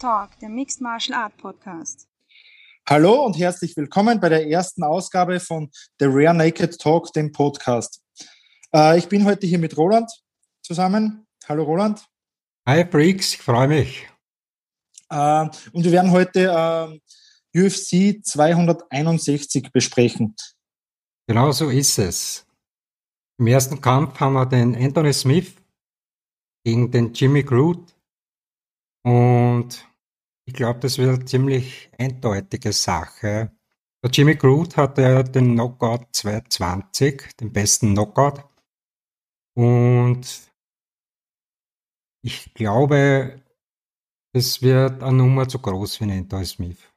Talk, der Mixed Martial Art Podcast. Hallo und herzlich willkommen bei der ersten Ausgabe von The Rare Naked Talk, dem Podcast. Äh, ich bin heute hier mit Roland zusammen. Hallo Roland. Hi Freaks, ich freue mich. Äh, und wir werden heute äh, UFC 261 besprechen. Genau so ist es. Im ersten Kampf haben wir den Anthony Smith gegen den Jimmy Groot. Und ich glaube, das wird eine ziemlich eindeutige Sache. Der Jimmy Groot hatte den Knockout 220, den besten Knockout. Und ich glaube, es wird eine Nummer zu groß für Anthony Smith.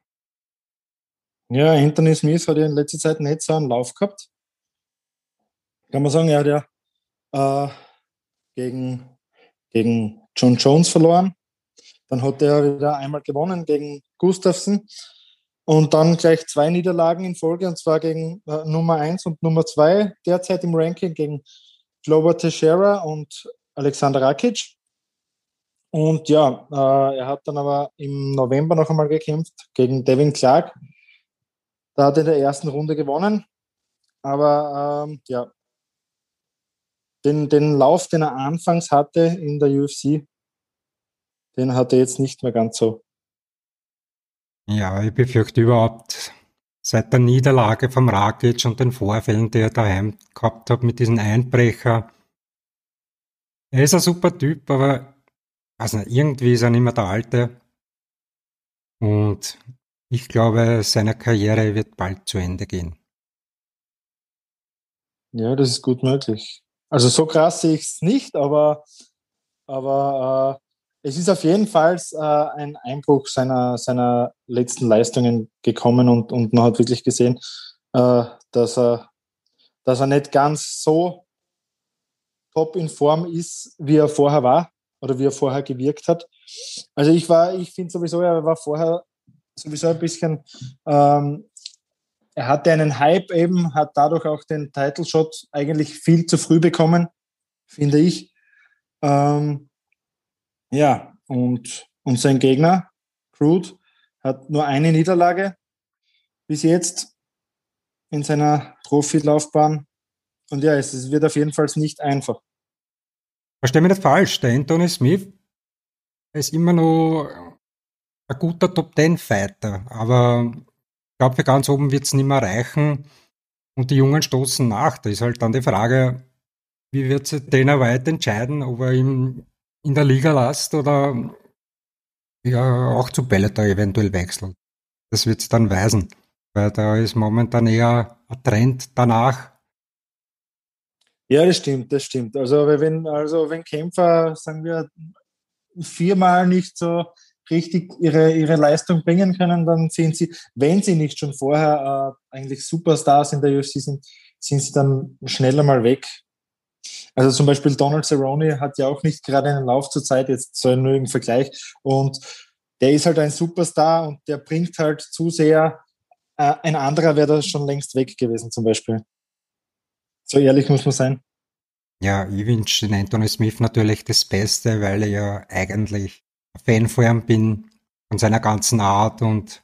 Ja, Anthony Smith hat ja in letzter Zeit nicht so einen Lauf gehabt. Kann man sagen, er hat ja äh, gegen gegen John Jones verloren. Dann hat er wieder einmal gewonnen gegen Gustafsson. Und dann gleich zwei Niederlagen in Folge, und zwar gegen äh, Nummer 1 und Nummer 2 derzeit im Ranking, gegen Glover Teixeira und Alexander Rakic. Und ja, äh, er hat dann aber im November noch einmal gekämpft gegen Devin Clark. Da hat er in der ersten Runde gewonnen. Aber ähm, ja, den, den Lauf, den er anfangs hatte in der UFC, den hat er jetzt nicht mehr ganz so. Ja, ich befürchte überhaupt, seit der Niederlage vom Rakic und den Vorfällen, die er daheim gehabt hat mit diesem Einbrecher, er ist ein super Typ, aber also irgendwie ist er nicht mehr der Alte. Und ich glaube, seine Karriere wird bald zu Ende gehen. Ja, das ist gut möglich. Also so krass sehe ich es nicht, aber, aber äh, es ist auf jeden Fall äh, ein Einbruch seiner, seiner letzten Leistungen gekommen und, und man hat wirklich gesehen, äh, dass, er, dass er nicht ganz so top in Form ist, wie er vorher war oder wie er vorher gewirkt hat. Also ich war, ich finde sowieso, er war vorher sowieso ein bisschen ähm, er hatte einen Hype eben, hat dadurch auch den Title Shot eigentlich viel zu früh bekommen, finde ich. Ähm, ja, und, und sein Gegner, Crude, hat nur eine Niederlage bis jetzt in seiner Profilaufbahn. Und ja, es wird auf jeden Fall nicht einfach. Versteh mich nicht falsch, der Anthony Smith ist immer noch ein guter Top-10-Fighter, aber ich glaube, für ganz oben wird es nicht mehr reichen und die Jungen stoßen nach. Da ist halt dann die Frage, wie wird sich Dana White entscheiden, ob er ihn in der Liga lasst oder ja auch zu Bellator eventuell wechselt. Das wird es dann weisen, weil da ist momentan eher ein Trend danach. Ja, das stimmt, das stimmt. Also wenn, also wenn Kämpfer, sagen wir, viermal nicht so richtig ihre, ihre Leistung bringen können, dann sind sie, wenn sie nicht schon vorher äh, eigentlich Superstars in der UFC sind, sind sie dann schneller mal weg. Also zum Beispiel Donald Cerrone hat ja auch nicht gerade einen Lauf zur Zeit, jetzt so nur im Vergleich. Und der ist halt ein Superstar und der bringt halt zu sehr, äh, ein anderer wäre da schon längst weg gewesen zum Beispiel. So ehrlich muss man sein. Ja, ich wünsche Anthony Smith natürlich das Beste, weil er ja eigentlich Fan von ihm bin, von seiner ganzen Art und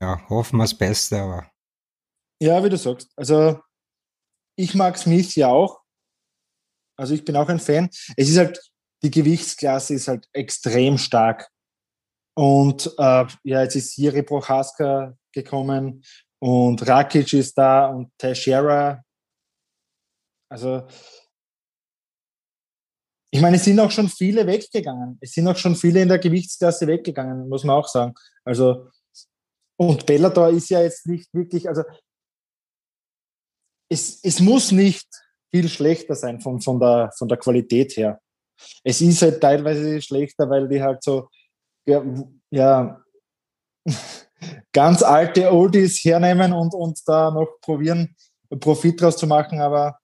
ja, hoffen wir das Beste, aber. Ja, wie du sagst. Also ich mag Smith ja auch. Also ich bin auch ein Fan. Es ist halt, die Gewichtsklasse ist halt extrem stark. Und äh, ja, jetzt ist Jiri Prochaska gekommen und Rakic ist da und Teixeira. Also ich meine, es sind auch schon viele weggegangen. Es sind auch schon viele in der Gewichtsklasse weggegangen, muss man auch sagen. Also, und Bellator ist ja jetzt nicht wirklich, also es, es muss nicht viel schlechter sein von, von, der, von der Qualität her. Es ist halt teilweise schlechter, weil die halt so, ja, ja ganz alte Oldies hernehmen und, und da noch probieren, Profit draus zu machen, aber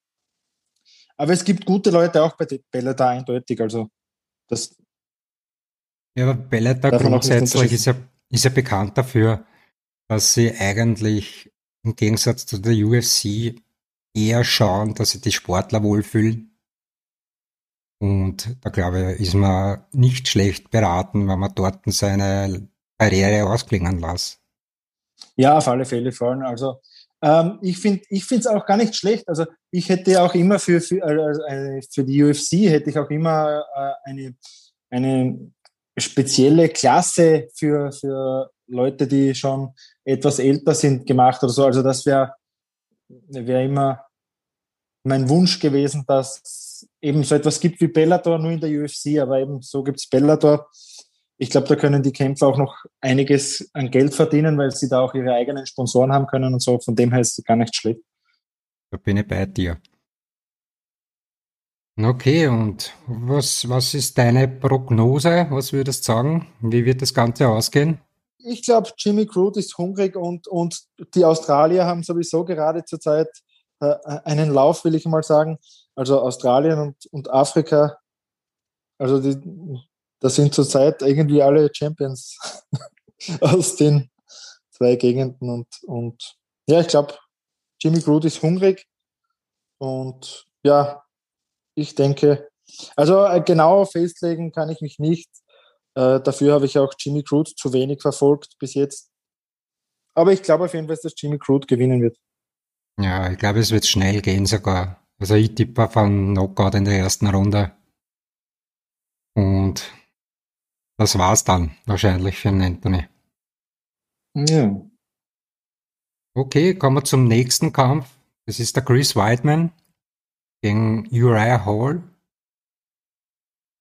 aber es gibt gute Leute auch bei Bellator eindeutig. Also das ja, aber Bellator grundsätzlich ist ja, ist ja bekannt dafür, dass sie eigentlich im Gegensatz zu der UFC eher schauen, dass sie die Sportler wohlfühlen. Und da glaube ich, ist man nicht schlecht beraten, wenn man dort seine Karriere ausklingen lässt. Ja, auf alle Fälle fallen. Also ähm, ich finde ich es auch gar nicht schlecht. Also ich hätte auch immer für, für, äh, für die UFC hätte ich auch immer äh, eine, eine spezielle Klasse für, für Leute, die schon etwas älter sind, gemacht oder so. Also das wäre wär immer mein Wunsch gewesen, dass eben so etwas gibt wie Bellator, nur in der UFC, aber eben so gibt es Bellator. Ich glaube, da können die Kämpfer auch noch einiges an Geld verdienen, weil sie da auch ihre eigenen Sponsoren haben können und so. Von dem her ist es gar nicht schlecht. Da bin ich bei dir. Okay, und was, was ist deine Prognose? Was würdest du sagen? Wie wird das Ganze ausgehen? Ich glaube, Jimmy Crude ist hungrig und, und die Australier haben sowieso gerade zurzeit äh, einen Lauf, will ich mal sagen. Also Australien und, und Afrika, also die, das sind zurzeit irgendwie alle Champions aus den zwei Gegenden. Und, und ja, ich glaube, Jimmy Crude ist hungrig und ja, ich denke, also äh, genau festlegen kann ich mich nicht. Äh, dafür habe ich auch Jimmy Crude zu wenig verfolgt bis jetzt. Aber ich glaube auf jeden Fall, dass Jimmy Crude gewinnen wird. Ja, ich glaube, es wird schnell gehen sogar. Also ich tippe auf einen Knockout in der ersten Runde. Und das war's dann wahrscheinlich für den Anthony. Ja. Okay, kommen wir zum nächsten Kampf. Das ist der Chris Whiteman gegen Uriah Hall.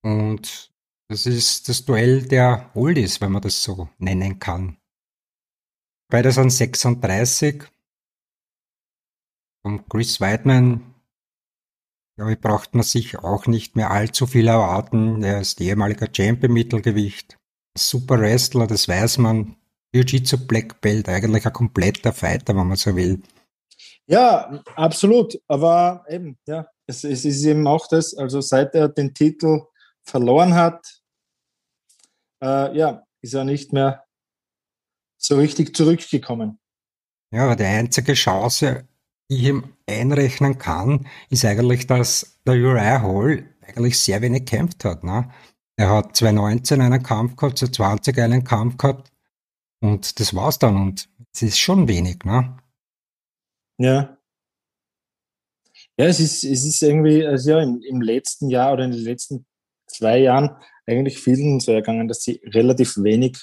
Und das ist das Duell der Oldies, wenn man das so nennen kann. Beide sind 36. Und Chris Weidman, glaube ich, braucht man sich auch nicht mehr allzu viel erwarten. Er ist ehemaliger Champion Mittelgewicht. Super Wrestler, das weiß man. Jiu-Jitsu Black Belt, eigentlich ein kompletter Fighter, wenn man so will. Ja, absolut. Aber eben, ja, es, es ist eben auch das, also seit er den Titel verloren hat, äh, ja, ist er nicht mehr so richtig zurückgekommen. Ja, aber die einzige Chance, ich ihm einrechnen kann, ist eigentlich, dass der Uriah Hall eigentlich sehr wenig gekämpft hat. Ne? Er hat 2019 einen Kampf gehabt, 2020 einen Kampf gehabt und das war's dann und es ist schon wenig. Ne? Ja. Ja, es ist, es ist irgendwie, also ja, im, im letzten Jahr oder in den letzten zwei Jahren eigentlich vielen so ergangen, dass sie relativ wenig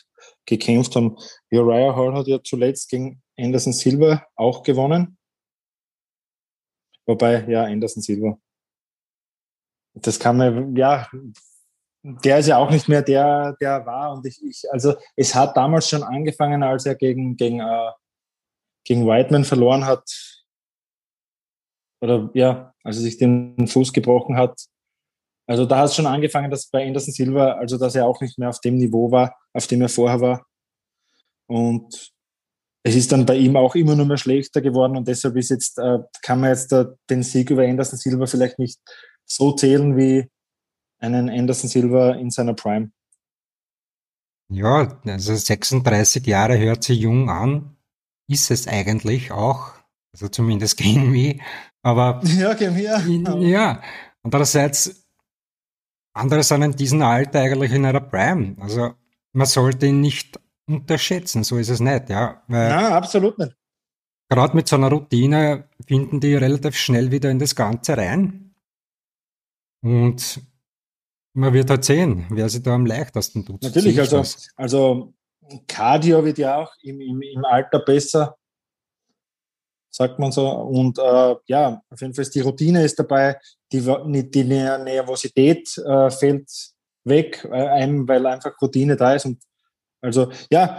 gekämpft haben. Uriah Hall hat ja zuletzt gegen Anderson Silva auch gewonnen. Wobei, ja, Anderson Silva. Das kann man, ja, der ist ja auch nicht mehr der, der war. Und ich, ich also es hat damals schon angefangen, als er gegen, gegen, äh, gegen Whiteman verloren hat. Oder ja, als er sich den Fuß gebrochen hat. Also da hat es schon angefangen, dass bei Anderson Silva, also dass er auch nicht mehr auf dem Niveau war, auf dem er vorher war. Und es ist dann bei ihm auch immer nur mehr schlechter geworden und deshalb ist jetzt, äh, kann man jetzt äh, den Sieg über Anderson Silva vielleicht nicht so zählen wie einen Anderson Silva in seiner Prime. Ja, also 36 Jahre hört sich jung an, ist es eigentlich auch, also zumindest gegen mich, aber ja, gegen mich. Ja. ja, andererseits, andere sind in diesem Alter eigentlich in einer Prime, also man sollte ihn nicht unterschätzen, so ist es nicht, ja. Weil Nein, absolut nicht. Gerade mit so einer Routine finden die relativ schnell wieder in das Ganze rein. Und man wird halt sehen, wer sich da am leichtesten tut. Natürlich, also, also Cardio wird ja auch im, im, im Alter besser, sagt man so. Und äh, ja, auf jeden Fall ist die Routine ist dabei, die, die Nervosität äh, fällt weg, äh, einem, weil einfach Routine da ist und also ja,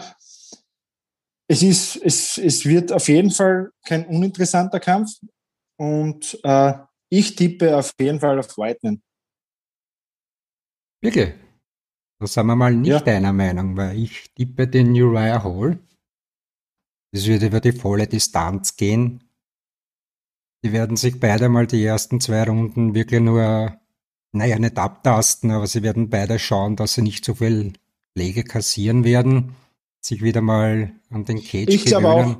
es ist, es, es wird auf jeden Fall kein uninteressanter Kampf und äh, ich tippe auf jeden Fall auf Whiteman. Wirklich? Da sind wir mal nicht ja. einer Meinung, weil ich tippe den Uriah Hall. Das wird über die volle Distanz gehen. Die werden sich beide mal die ersten zwei Runden wirklich nur, naja, nicht abtasten, aber sie werden beide schauen, dass sie nicht so viel Schläge kassieren werden, sich wieder mal an den Cage Ich glaube auch,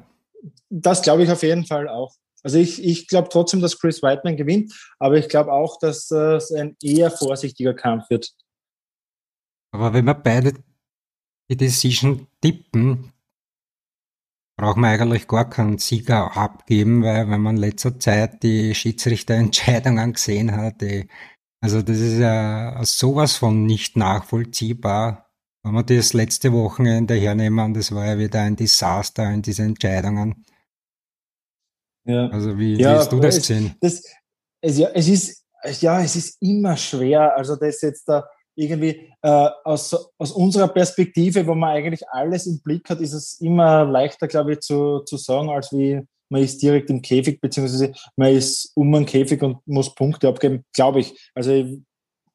das glaube ich auf jeden Fall auch. Also ich, ich glaube trotzdem, dass Chris Whiteman gewinnt, aber ich glaube auch, dass es ein eher vorsichtiger Kampf wird. Aber wenn wir beide die Decision tippen, braucht man eigentlich gar keinen Sieger abgeben, weil wenn man in letzter Zeit die Schiedsrichterentscheidungen gesehen hat, die, also das ist ja sowas von nicht nachvollziehbar. Wenn wir das letzte Wochenende hernehmen, das war ja wieder ein Desaster in diesen Entscheidungen. Ja. Also wie, ja, wie hast du das gesehen? Das, es, ja, es ist, ja, es ist immer schwer. Also das jetzt da irgendwie äh, aus, aus unserer Perspektive, wo man eigentlich alles im Blick hat, ist es immer leichter, glaube ich, zu, zu sagen, als wie man ist direkt im Käfig, beziehungsweise man ist um einen Käfig und muss Punkte abgeben, glaube ich. Also ich,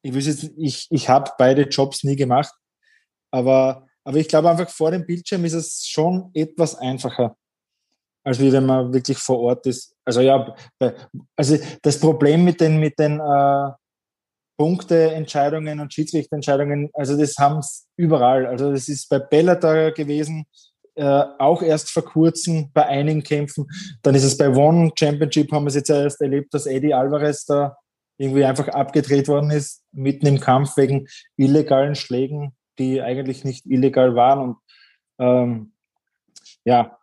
ich, jetzt, ich, ich habe beide Jobs nie gemacht, aber, aber ich glaube einfach vor dem Bildschirm ist es schon etwas einfacher, als wie wenn man wirklich vor Ort ist. Also ja, also das Problem mit den, mit den äh, Punkteentscheidungen und Schiedsrichterentscheidungen, also das haben es überall. Also das ist bei Bellator gewesen, äh, auch erst vor kurzem bei einigen Kämpfen. Dann ist es bei One Championship, haben wir es jetzt erst erlebt, dass Eddie Alvarez da irgendwie einfach abgedreht worden ist, mitten im Kampf wegen illegalen Schlägen, die eigentlich nicht illegal waren. Und ähm, ja,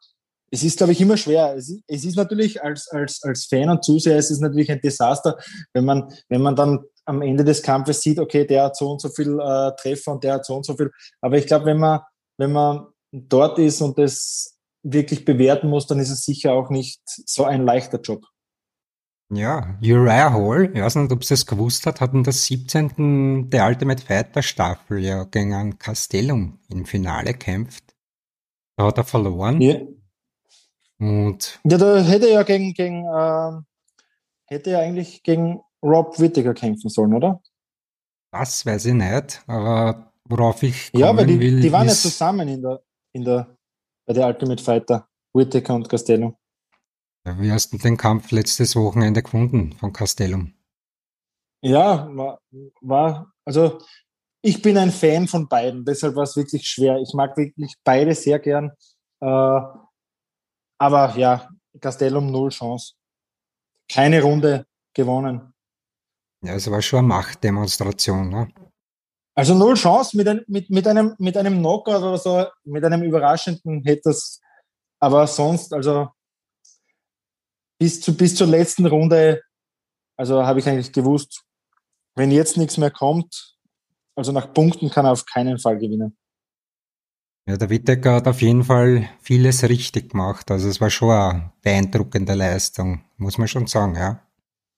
es ist, glaube ich, immer schwer. Es ist, es ist, natürlich als, als, als Fan und Zuseher, es ist natürlich ein Desaster, wenn man, wenn man dann am Ende des Kampfes sieht, okay, der hat so und so viel äh, Treffer und der hat so und so viel. Aber ich glaube, wenn man, wenn man dort ist und das wirklich bewerten muss, dann ist es sicher auch nicht so ein leichter Job. Ja, Uriah Hall, ich weiß nicht, ob sie es gewusst hat, hat in der 17. der Ultimate Fighter Staffel ja gegen einen Castellum im Finale kämpft. Da hat er verloren. Ja. Und ja, da hätte er ja gegen, gegen äh, hätte er eigentlich gegen Rob Whittaker kämpfen sollen, oder? Das weiß ich nicht, aber worauf ich kommen Ja, aber die, will, die waren ja zusammen in der, in der, bei der Ultimate Fighter, Whittaker und Castellum. Wie hast du den Kampf letztes Wochenende gefunden von Castellum? Ja, war, war, also ich bin ein Fan von beiden, deshalb war es wirklich schwer. Ich mag wirklich beide sehr gern. Äh, aber ja, Castellum null Chance. Keine Runde gewonnen. Ja, es war schon eine Machtdemonstration, ne? Also null Chance mit, ein, mit, mit, einem, mit einem Knockout oder so, mit einem überraschenden hätte das, aber sonst, also bis, zu, bis zur letzten Runde, also habe ich eigentlich gewusst, wenn jetzt nichts mehr kommt, also nach Punkten kann er auf keinen Fall gewinnen. Ja, der Wittecker hat auf jeden Fall vieles richtig gemacht. Also es war schon eine beeindruckende Leistung, muss man schon sagen, ja.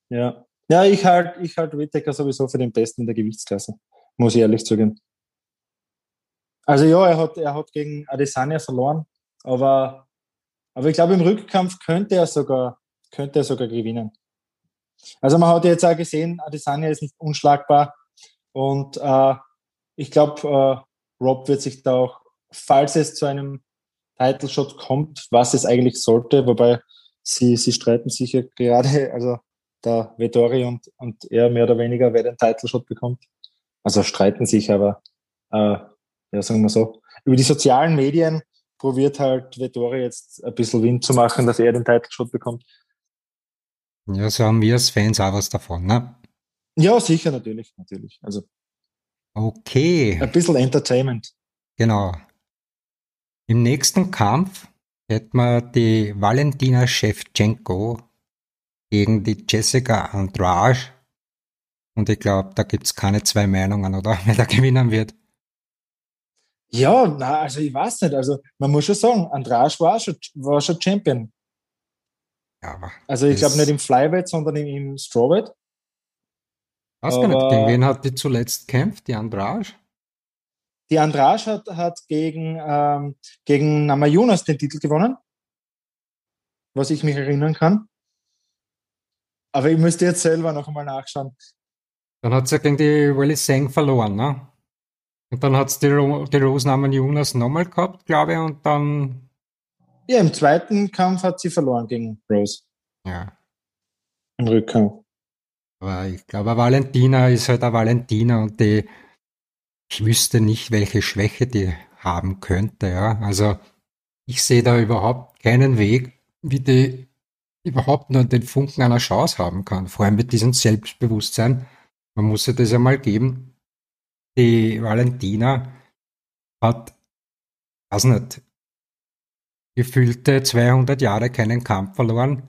Ja, ja, ich halte ich halt Whittaker sowieso für den Besten in der Gewichtsklasse, muss ich ehrlich zugeben. Also ja, er hat, er hat gegen Adesanya verloren, aber, aber ich glaube, im Rückkampf könnte er sogar, könnte er sogar gewinnen. Also man hat jetzt auch gesehen, Adesanya ist unschlagbar und äh, ich glaube, äh, Rob wird sich da auch, falls es zu einem Title Shot kommt, was es eigentlich sollte, wobei sie, sie streiten sich ja gerade, also der Vettori und, und er mehr oder weniger, wer den Title Shot bekommt. Also streiten sich, aber äh, ja, sagen wir so. Über die sozialen Medien probiert halt Vettori jetzt ein bisschen Wind zu machen, dass er den Title Shot bekommt. Ja, so haben wir als Fans auch was davon, ne? Ja, sicher, natürlich, natürlich. Also. Okay. Ein bisschen Entertainment. Genau. Im nächsten Kampf hätten wir die Valentina Shevchenko gegen die Jessica Andrade. Und ich glaube, da gibt es keine zwei Meinungen, oder? Wer da gewinnen wird. Ja, na, also ich weiß nicht. Also man muss schon sagen, Andrade war schon, war schon Champion. Ja, aber also ich glaube nicht im Flyweight, sondern im, im Strawweight. Weiß gar nicht, gegen wen hat die zuletzt gekämpft, die Andrade? Die Andrade hat, hat gegen, ähm, gegen Namajunas den Titel gewonnen, was ich mich erinnern kann. Aber ich müsste jetzt selber noch einmal nachschauen. Dann hat sie ja gegen die Willy Seng verloren, ne? Und dann hat es die, Ro die Rosenamen Jonas nochmal gehabt, glaube ich, und dann. Ja, im zweiten Kampf hat sie verloren gegen Rose. Ja. Im Rückkampf. Aber ich glaube, Valentina ist halt eine Valentina und die, ich wüsste nicht, welche Schwäche die haben könnte, ja. Also, ich sehe da überhaupt keinen Weg, wie die überhaupt nur den Funken einer Chance haben kann. Vor allem mit diesem Selbstbewusstsein. Man muss sich das einmal geben. Die Valentina hat, weiß nicht, gefühlte 200 Jahre keinen Kampf verloren.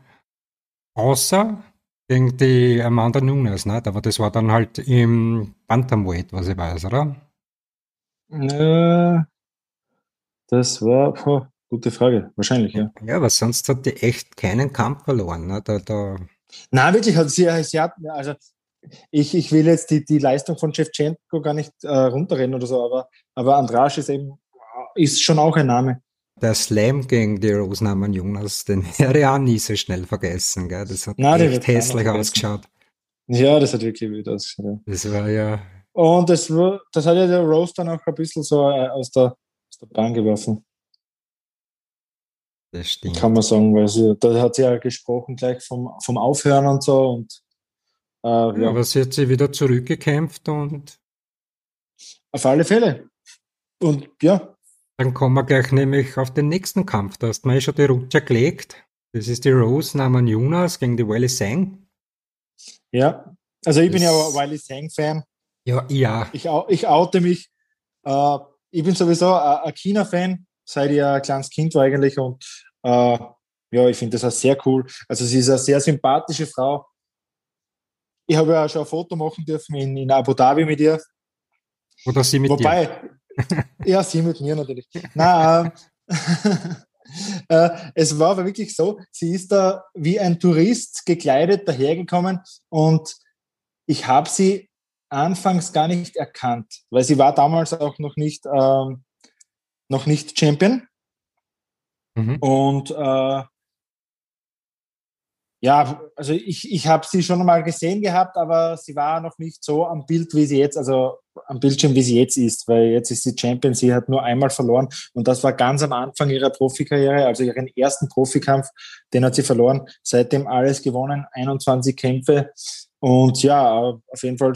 Außer gegen die Amanda Nunes, nicht? Aber das war dann halt im Bantamweight, was ich weiß, oder? Äh, das war, boah, gute Frage, wahrscheinlich, ja. Ja, aber sonst hat die echt keinen Kampf verloren. Ne? Da, da Nein, wirklich, hat sie, sie hat, also ich, ich will jetzt die, die Leistung von Shevchenko gar nicht äh, runterreden oder so, aber, aber Andrasch ist eben, ist schon auch ein Name. Der Slam gegen die Rosenhammer Jonas, den wäre ich auch nie so schnell vergessen. Gell? Das hat Nein, echt hässlich ausgeschaut. Ja, das hat wirklich wütend ausgeschaut. Ja. Das war ja. Und das, das hat ja der Rose dann auch ein bisschen so äh, aus der, aus der Bahn geworfen. Das stimmt. Kann man sagen, weil sie, da hat sie ja gesprochen gleich vom, vom Aufhören und so und äh, ja, ja. Aber sie hat sie wieder zurückgekämpft und auf alle Fälle. Und ja. Dann kommen wir gleich nämlich auf den nächsten Kampf. Da hast du mir eh schon die Rutsche gelegt. Das ist die Rose Naman Jonas gegen die Wiley Sang. Ja, also ich das bin ja Wiley Sang-Fan. Ja, ja. Ich, ich oute mich. Äh, ich bin sowieso ein China-Fan, seit ich ein kleines Kind war eigentlich. Und äh, ja, ich finde das auch sehr cool. Also sie ist eine sehr sympathische Frau. Ich habe ja schon ein Foto machen dürfen in, in Abu Dhabi mit ihr. Oder sie mit Wobei, dir? Ja, sie mit mir natürlich. Nein, äh, es war aber wirklich so, sie ist da wie ein Tourist gekleidet dahergekommen und ich habe sie anfangs gar nicht erkannt, weil sie war damals auch noch nicht, ähm, noch nicht Champion. Mhm. Und äh, ja, also ich, ich habe sie schon mal gesehen gehabt, aber sie war noch nicht so am Bild, wie sie jetzt, also am Bildschirm, wie sie jetzt ist, weil jetzt ist sie Champion, sie hat nur einmal verloren und das war ganz am Anfang ihrer Profikarriere, also ihren ersten Profikampf, den hat sie verloren, seitdem alles gewonnen, 21 Kämpfe und ja, auf jeden Fall,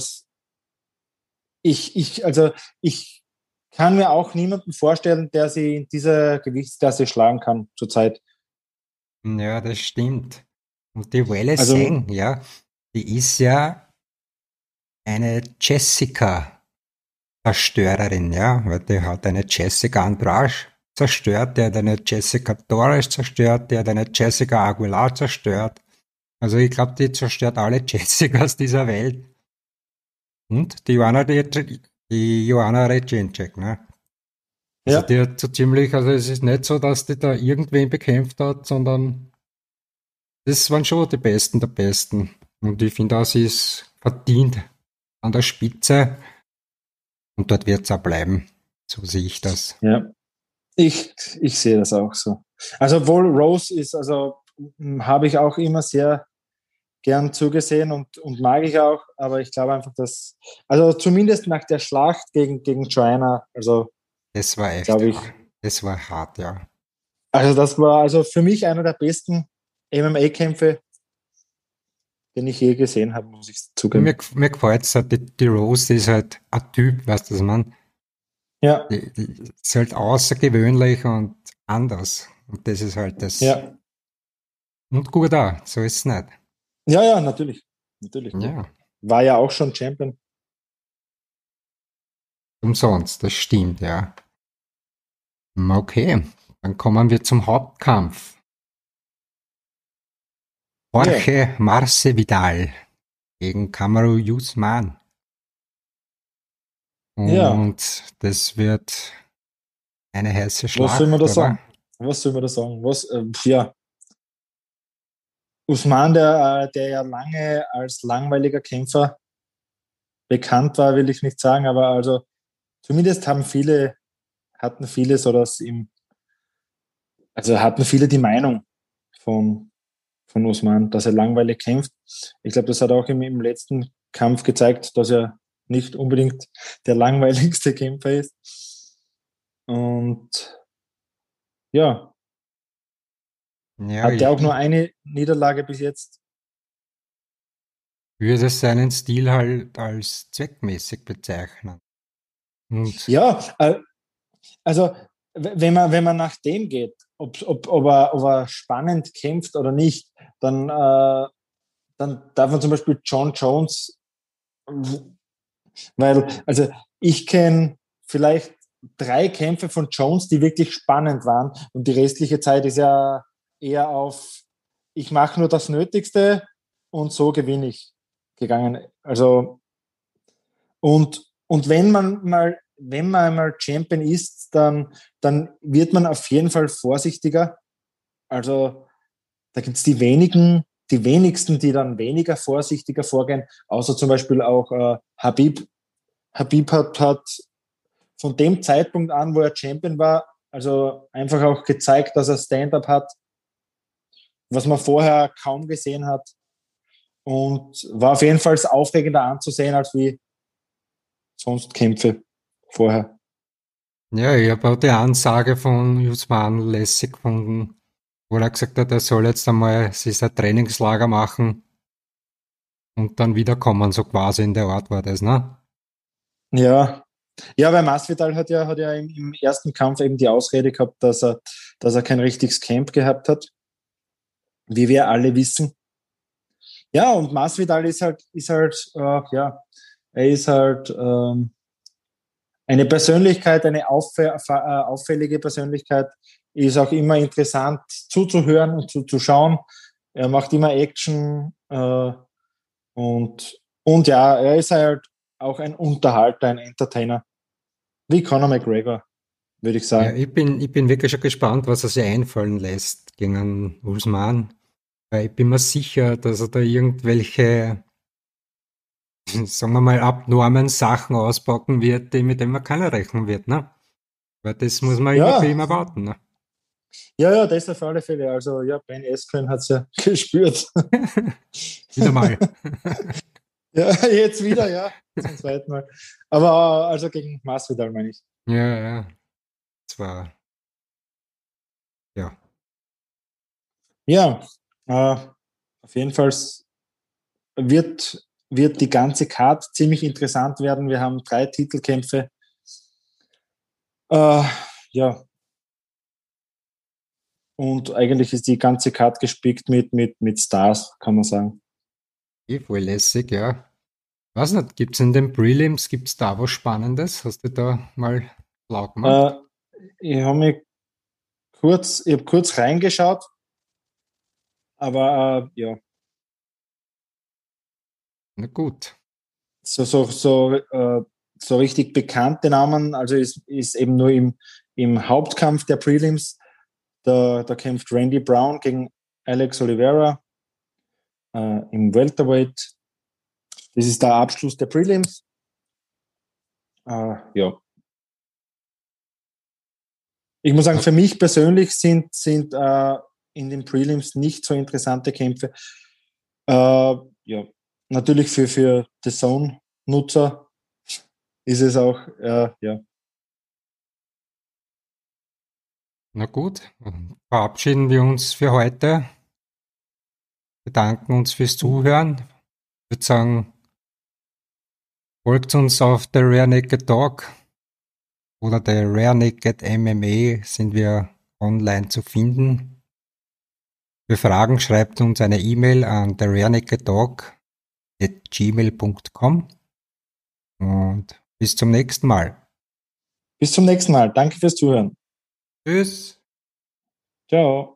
ich, ich, also ich kann mir auch niemanden vorstellen, der sie in dieser Gewichtsklasse schlagen kann zurzeit. Ja, das stimmt. Und die Welle also, Seng, ja, die ist ja eine Jessica-Zerstörerin, ja, weil die hat eine Jessica Andrade zerstört, der hat eine Jessica Torres zerstört, der hat eine Jessica Aguilar zerstört. Also ich glaube, die zerstört alle Jessicas dieser Welt. Und die Joanna, die, die Joanna Recinczek, ne? Also ja. die hat so ziemlich, also es ist nicht so, dass die da irgendwen bekämpft hat, sondern das waren schon die Besten der Besten. Und ich finde auch, sie ist verdient an der Spitze. Und dort wird es auch bleiben. So sehe ich das. Ja, ich, ich sehe das auch so. Also, obwohl Rose ist, also habe ich auch immer sehr gern zugesehen und, und mag ich auch, aber ich glaube einfach, dass, also zumindest nach der Schlacht gegen, gegen Joanna, also. Das war echt, ich, das war hart, ja. Also, das war also für mich einer der besten MMA-Kämpfe, den ich je gesehen habe, muss ich zugeben. Mir, mir gefällt es halt, die, die Rose ist halt ein Typ, weißt du, man. Ja. Die, die ist halt außergewöhnlich und anders. Und das ist halt das. Ja. Und gut da, so ist es nicht. Ja, ja, natürlich. Natürlich. Ja. War ja auch schon Champion. Umsonst, das stimmt, ja. Okay, dann kommen wir zum Hauptkampf. Jorge. Marce Vidal gegen Kamaru Usman. Und ja. das wird eine heiße Schlacht. Was soll man da sagen? Was soll man da sagen? Was, äh, ja. Usman, der, äh, der ja lange als langweiliger Kämpfer bekannt war, will ich nicht sagen, aber also zumindest haben viele, hatten viele so das im, also hatten viele die Meinung von von Usman, dass er langweilig kämpft. Ich glaube, das hat auch im, im letzten Kampf gezeigt, dass er nicht unbedingt der langweiligste Kämpfer ist. Und ja, ja hat er auch nur eine Niederlage bis jetzt. Würde seinen Stil halt als zweckmäßig bezeichnen. Und ja, äh, also wenn man, wenn man nach dem geht, ob, ob, ob, er, ob er spannend kämpft oder nicht, dann, äh, dann darf man zum Beispiel John Jones, weil, also ich kenne vielleicht drei Kämpfe von Jones, die wirklich spannend waren und die restliche Zeit ist ja eher auf, ich mache nur das Nötigste und so gewinne ich gegangen. Also und, und wenn man mal, wenn man einmal Champion ist, dann, dann wird man auf jeden Fall vorsichtiger. Also da gibt es die wenigen, die wenigsten, die dann weniger vorsichtiger vorgehen, außer zum Beispiel auch äh, Habib. Habib hat, hat von dem Zeitpunkt an, wo er Champion war, also einfach auch gezeigt, dass er Stand-up hat, was man vorher kaum gesehen hat. Und war auf jeden Fall aufregender anzusehen, als wie sonst Kämpfe vorher. Ja, ich habe auch die Ansage von Usman lässig gefunden, wo er gesagt hat, er soll jetzt einmal sich ein Trainingslager machen und dann wiederkommen, so quasi in der Art war das, ne? Ja. Ja, weil Masvidal hat ja, hat ja im, im ersten Kampf eben die Ausrede gehabt, dass er, dass er kein richtiges Camp gehabt hat. Wie wir alle wissen. Ja, und Masvidal ist halt, ist halt, äh, ja, er ist halt ähm, eine Persönlichkeit, eine äh, auffällige Persönlichkeit, ist auch immer interessant zuzuhören und zuzuschauen. Er macht immer Action äh, und, und ja, er ist halt auch ein Unterhalter, ein Entertainer. Wie Conor McGregor, würde ich sagen. Ja, ich, bin, ich bin wirklich schon gespannt, was er sich einfallen lässt gegen einen Usman. Weil ich bin mir sicher, dass er da irgendwelche sagen wir mal, abnormen Sachen auspacken wird, die, mit denen man keiner rechnen wird, ne? Weil das muss man ja. immer, immer warten, ne? Ja, ja, das auf alle Fälle. Also, ja, Ben Askren hat es ja gespürt. wieder mal. ja, jetzt wieder, ja. Zum zweiten Mal. Aber also gegen Masvidal, meine ich. Ja, ja. Zwar. Ja. Ja, äh, auf jeden Fall wird wird die ganze Card ziemlich interessant werden. Wir haben drei Titelkämpfe. Äh, ja. Und eigentlich ist die ganze Card gespickt mit, mit, mit Stars, kann man sagen. Eh, voll lässig, ja. Was nicht, gibt es in den Prelims, gibt es da was Spannendes? Hast du da mal laut gemacht? Äh, ich habe mich kurz, ich habe kurz reingeschaut, aber äh, ja, na gut. So, so, so, äh, so richtig bekannte Namen, also ist, ist eben nur im, im Hauptkampf der Prelims. Da, da kämpft Randy Brown gegen Alex Oliveira äh, im Welterweight. Das ist der Abschluss der Prelims. Äh, ja. Ich muss sagen, für mich persönlich sind, sind äh, in den Prelims nicht so interessante Kämpfe. Äh, ja, natürlich für, für The Zone-Nutzer ist es auch, äh, ja. Na gut, verabschieden wir uns für heute. Bedanken uns fürs Zuhören. Ich würde sagen, folgt uns auf der Rare Naked Dog oder der Rare Naked MMA sind wir online zu finden. Für Fragen schreibt uns eine E-Mail an gmail.com und bis zum nächsten Mal. Bis zum nächsten Mal. Danke fürs Zuhören. Tschüss. Ciao.